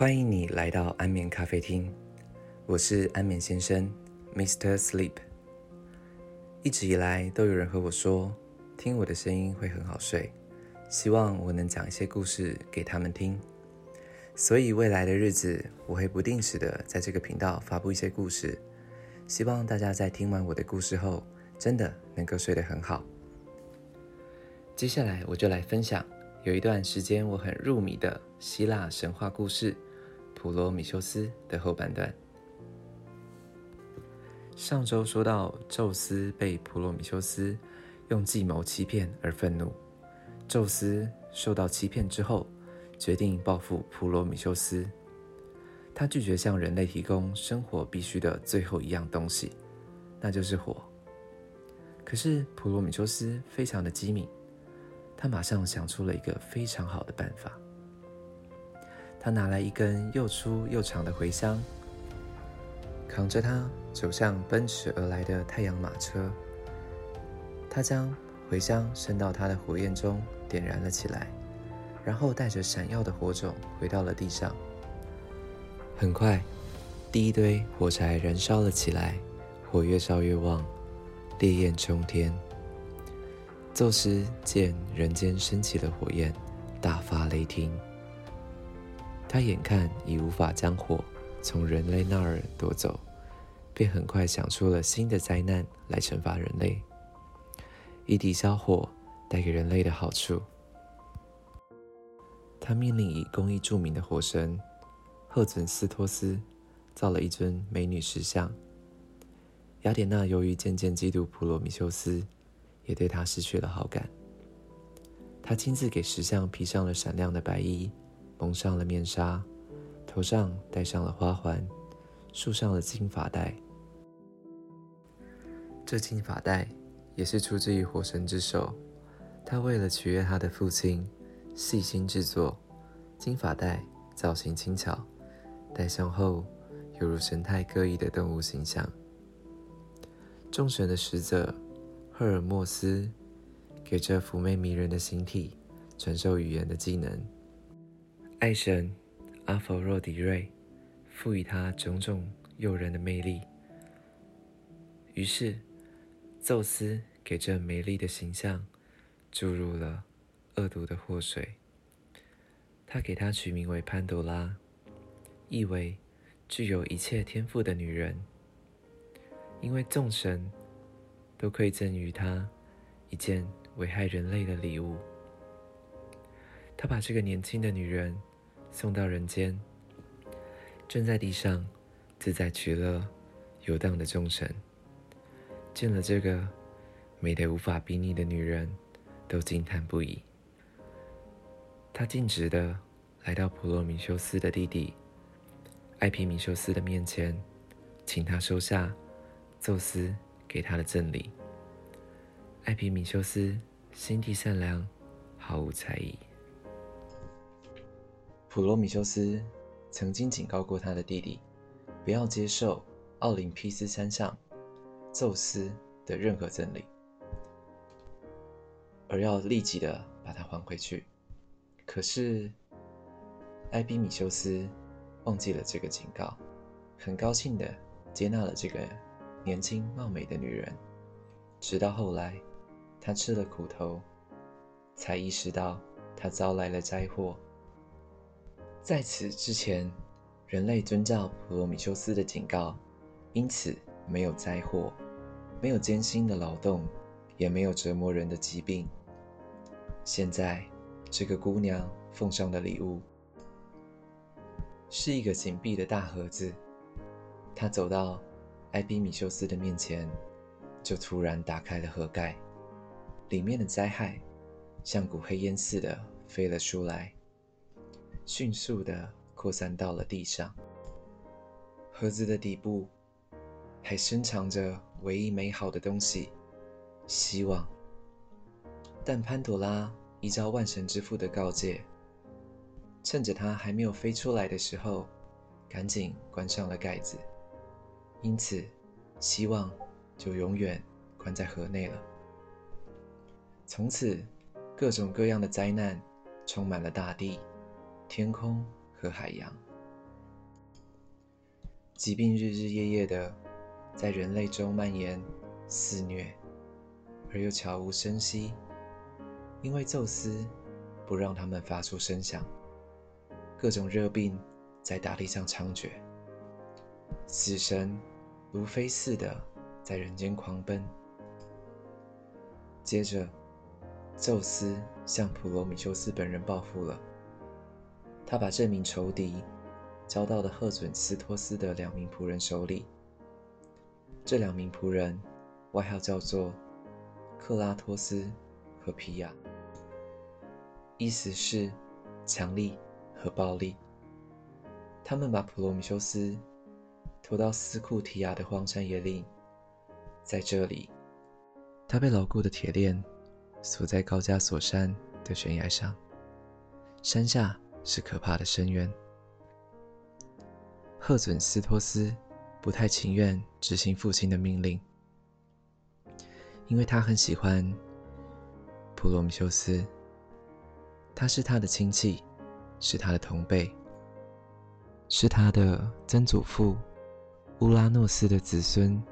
欢迎你来到安眠咖啡厅，我是安眠先生，Mr. Sleep。一直以来都有人和我说，听我的声音会很好睡，希望我能讲一些故事给他们听。所以未来的日子，我会不定时的在这个频道发布一些故事，希望大家在听完我的故事后，真的能够睡得很好。接下来我就来分享。有一段时间我很入迷的希腊神话故事《普罗米修斯》的后半段。上周说到，宙斯被普罗米修斯用计谋欺骗而愤怒。宙斯受到欺骗之后，决定报复普罗米修斯。他拒绝向人类提供生活必须的最后一样东西，那就是火。可是普罗米修斯非常的机敏。他马上想出了一个非常好的办法。他拿来一根又粗又长的茴香，扛着它走向奔驰而来的太阳马车。他将茴香伸到他的火焰中，点燃了起来，然后带着闪耀的火种回到了地上。很快，第一堆火柴燃烧了起来，火越烧越旺，烈焰冲天。宙斯见人间升起了火焰，大发雷霆。他眼看已无法将火从人类那儿夺走，便很快想出了新的灾难来惩罚人类，以抵消火带给人类的好处。他命令以工艺著名的火神赫准斯托斯造了一尊美女石像。雅典娜由于渐渐嫉妒普罗米修斯。也对他失去了好感。他亲自给石像披上了闪亮的白衣，蒙上了面纱，头上戴上了花环，束上了金发带。这金发带也是出自于火神之手。他为了取悦他的父亲，细心制作金发带，造型轻巧，戴上后犹如神态各异的动物形象。众神的使者。赫尔墨斯给这妩媚迷人的形体传授语言的技能，爱神阿佛洛狄瑞赋予他种种诱人的魅力。于是，宙斯给这美丽的形象注入了恶毒的祸水。他给她取名为潘多拉，意为具有一切天赋的女人，因为众神。都馈赠于他一件危害人类的礼物。他把这个年轻的女人送到人间，正在地上自在取乐、游荡的众神，见了这个美得无法比拟的女人，都惊叹不已。他径直的来到普罗米修斯的弟弟艾皮米修斯的面前，请他收下宙斯。给他的赠礼。艾皮米修斯心地善良，毫无才艺。普罗米修斯曾经警告过他的弟弟，不要接受奥林匹斯山上宙斯的任何赠礼，而要立即的把它还回去。可是艾比米修斯忘记了这个警告，很高兴的接纳了这个。年轻貌美的女人，直到后来，他吃了苦头，才意识到他遭来了灾祸。在此之前，人类遵照普罗米修斯的警告，因此没有灾祸，没有艰辛的劳动，也没有折磨人的疾病。现在，这个姑娘奉上的礼物是一个紧闭的大盒子。她走到。艾比米修斯的面前，就突然打开了盒盖，里面的灾害像股黑烟似的飞了出来，迅速的扩散到了地上。盒子的底部还深藏着唯一美好的东西——希望。但潘朵拉依照万神之父的告诫，趁着它还没有飞出来的时候，赶紧关上了盖子。因此，希望就永远关在盒内了。从此，各种各样的灾难充满了大地、天空和海洋。疾病日日夜夜的在人类中蔓延肆虐，而又悄无声息，因为宙斯不让他们发出声响。各种热病在大地上猖獗，死神如飞似的在人间狂奔。接着，宙斯向普罗米修斯本人报复了。他把这名仇敌交到了赫准斯托斯的两名仆人手里。这两名仆人外号叫做克拉托斯和皮亚，意思是强力和暴力。他们把普罗米修斯拖到斯库提亚的荒山野岭，在这里。他被牢固的铁链锁在高加索山的悬崖上，山下是可怕的深渊。赫准斯托斯不太情愿执行父亲的命令，因为他很喜欢普罗米修斯，他是他的亲戚，是他的同辈，是他的曾祖父乌拉诺斯的子孙，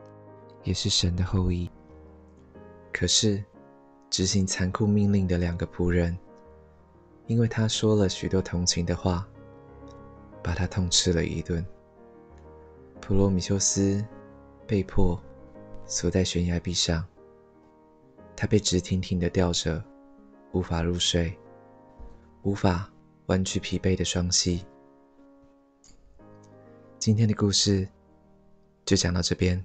也是神的后裔。可是，执行残酷命令的两个仆人，因为他说了许多同情的话，把他痛斥了一顿。普罗米修斯被迫锁在悬崖壁上，他被直挺挺的吊着，无法入睡，无法弯曲疲惫的双膝。今天的故事就讲到这边，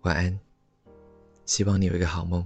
晚安。希望你有一个好梦。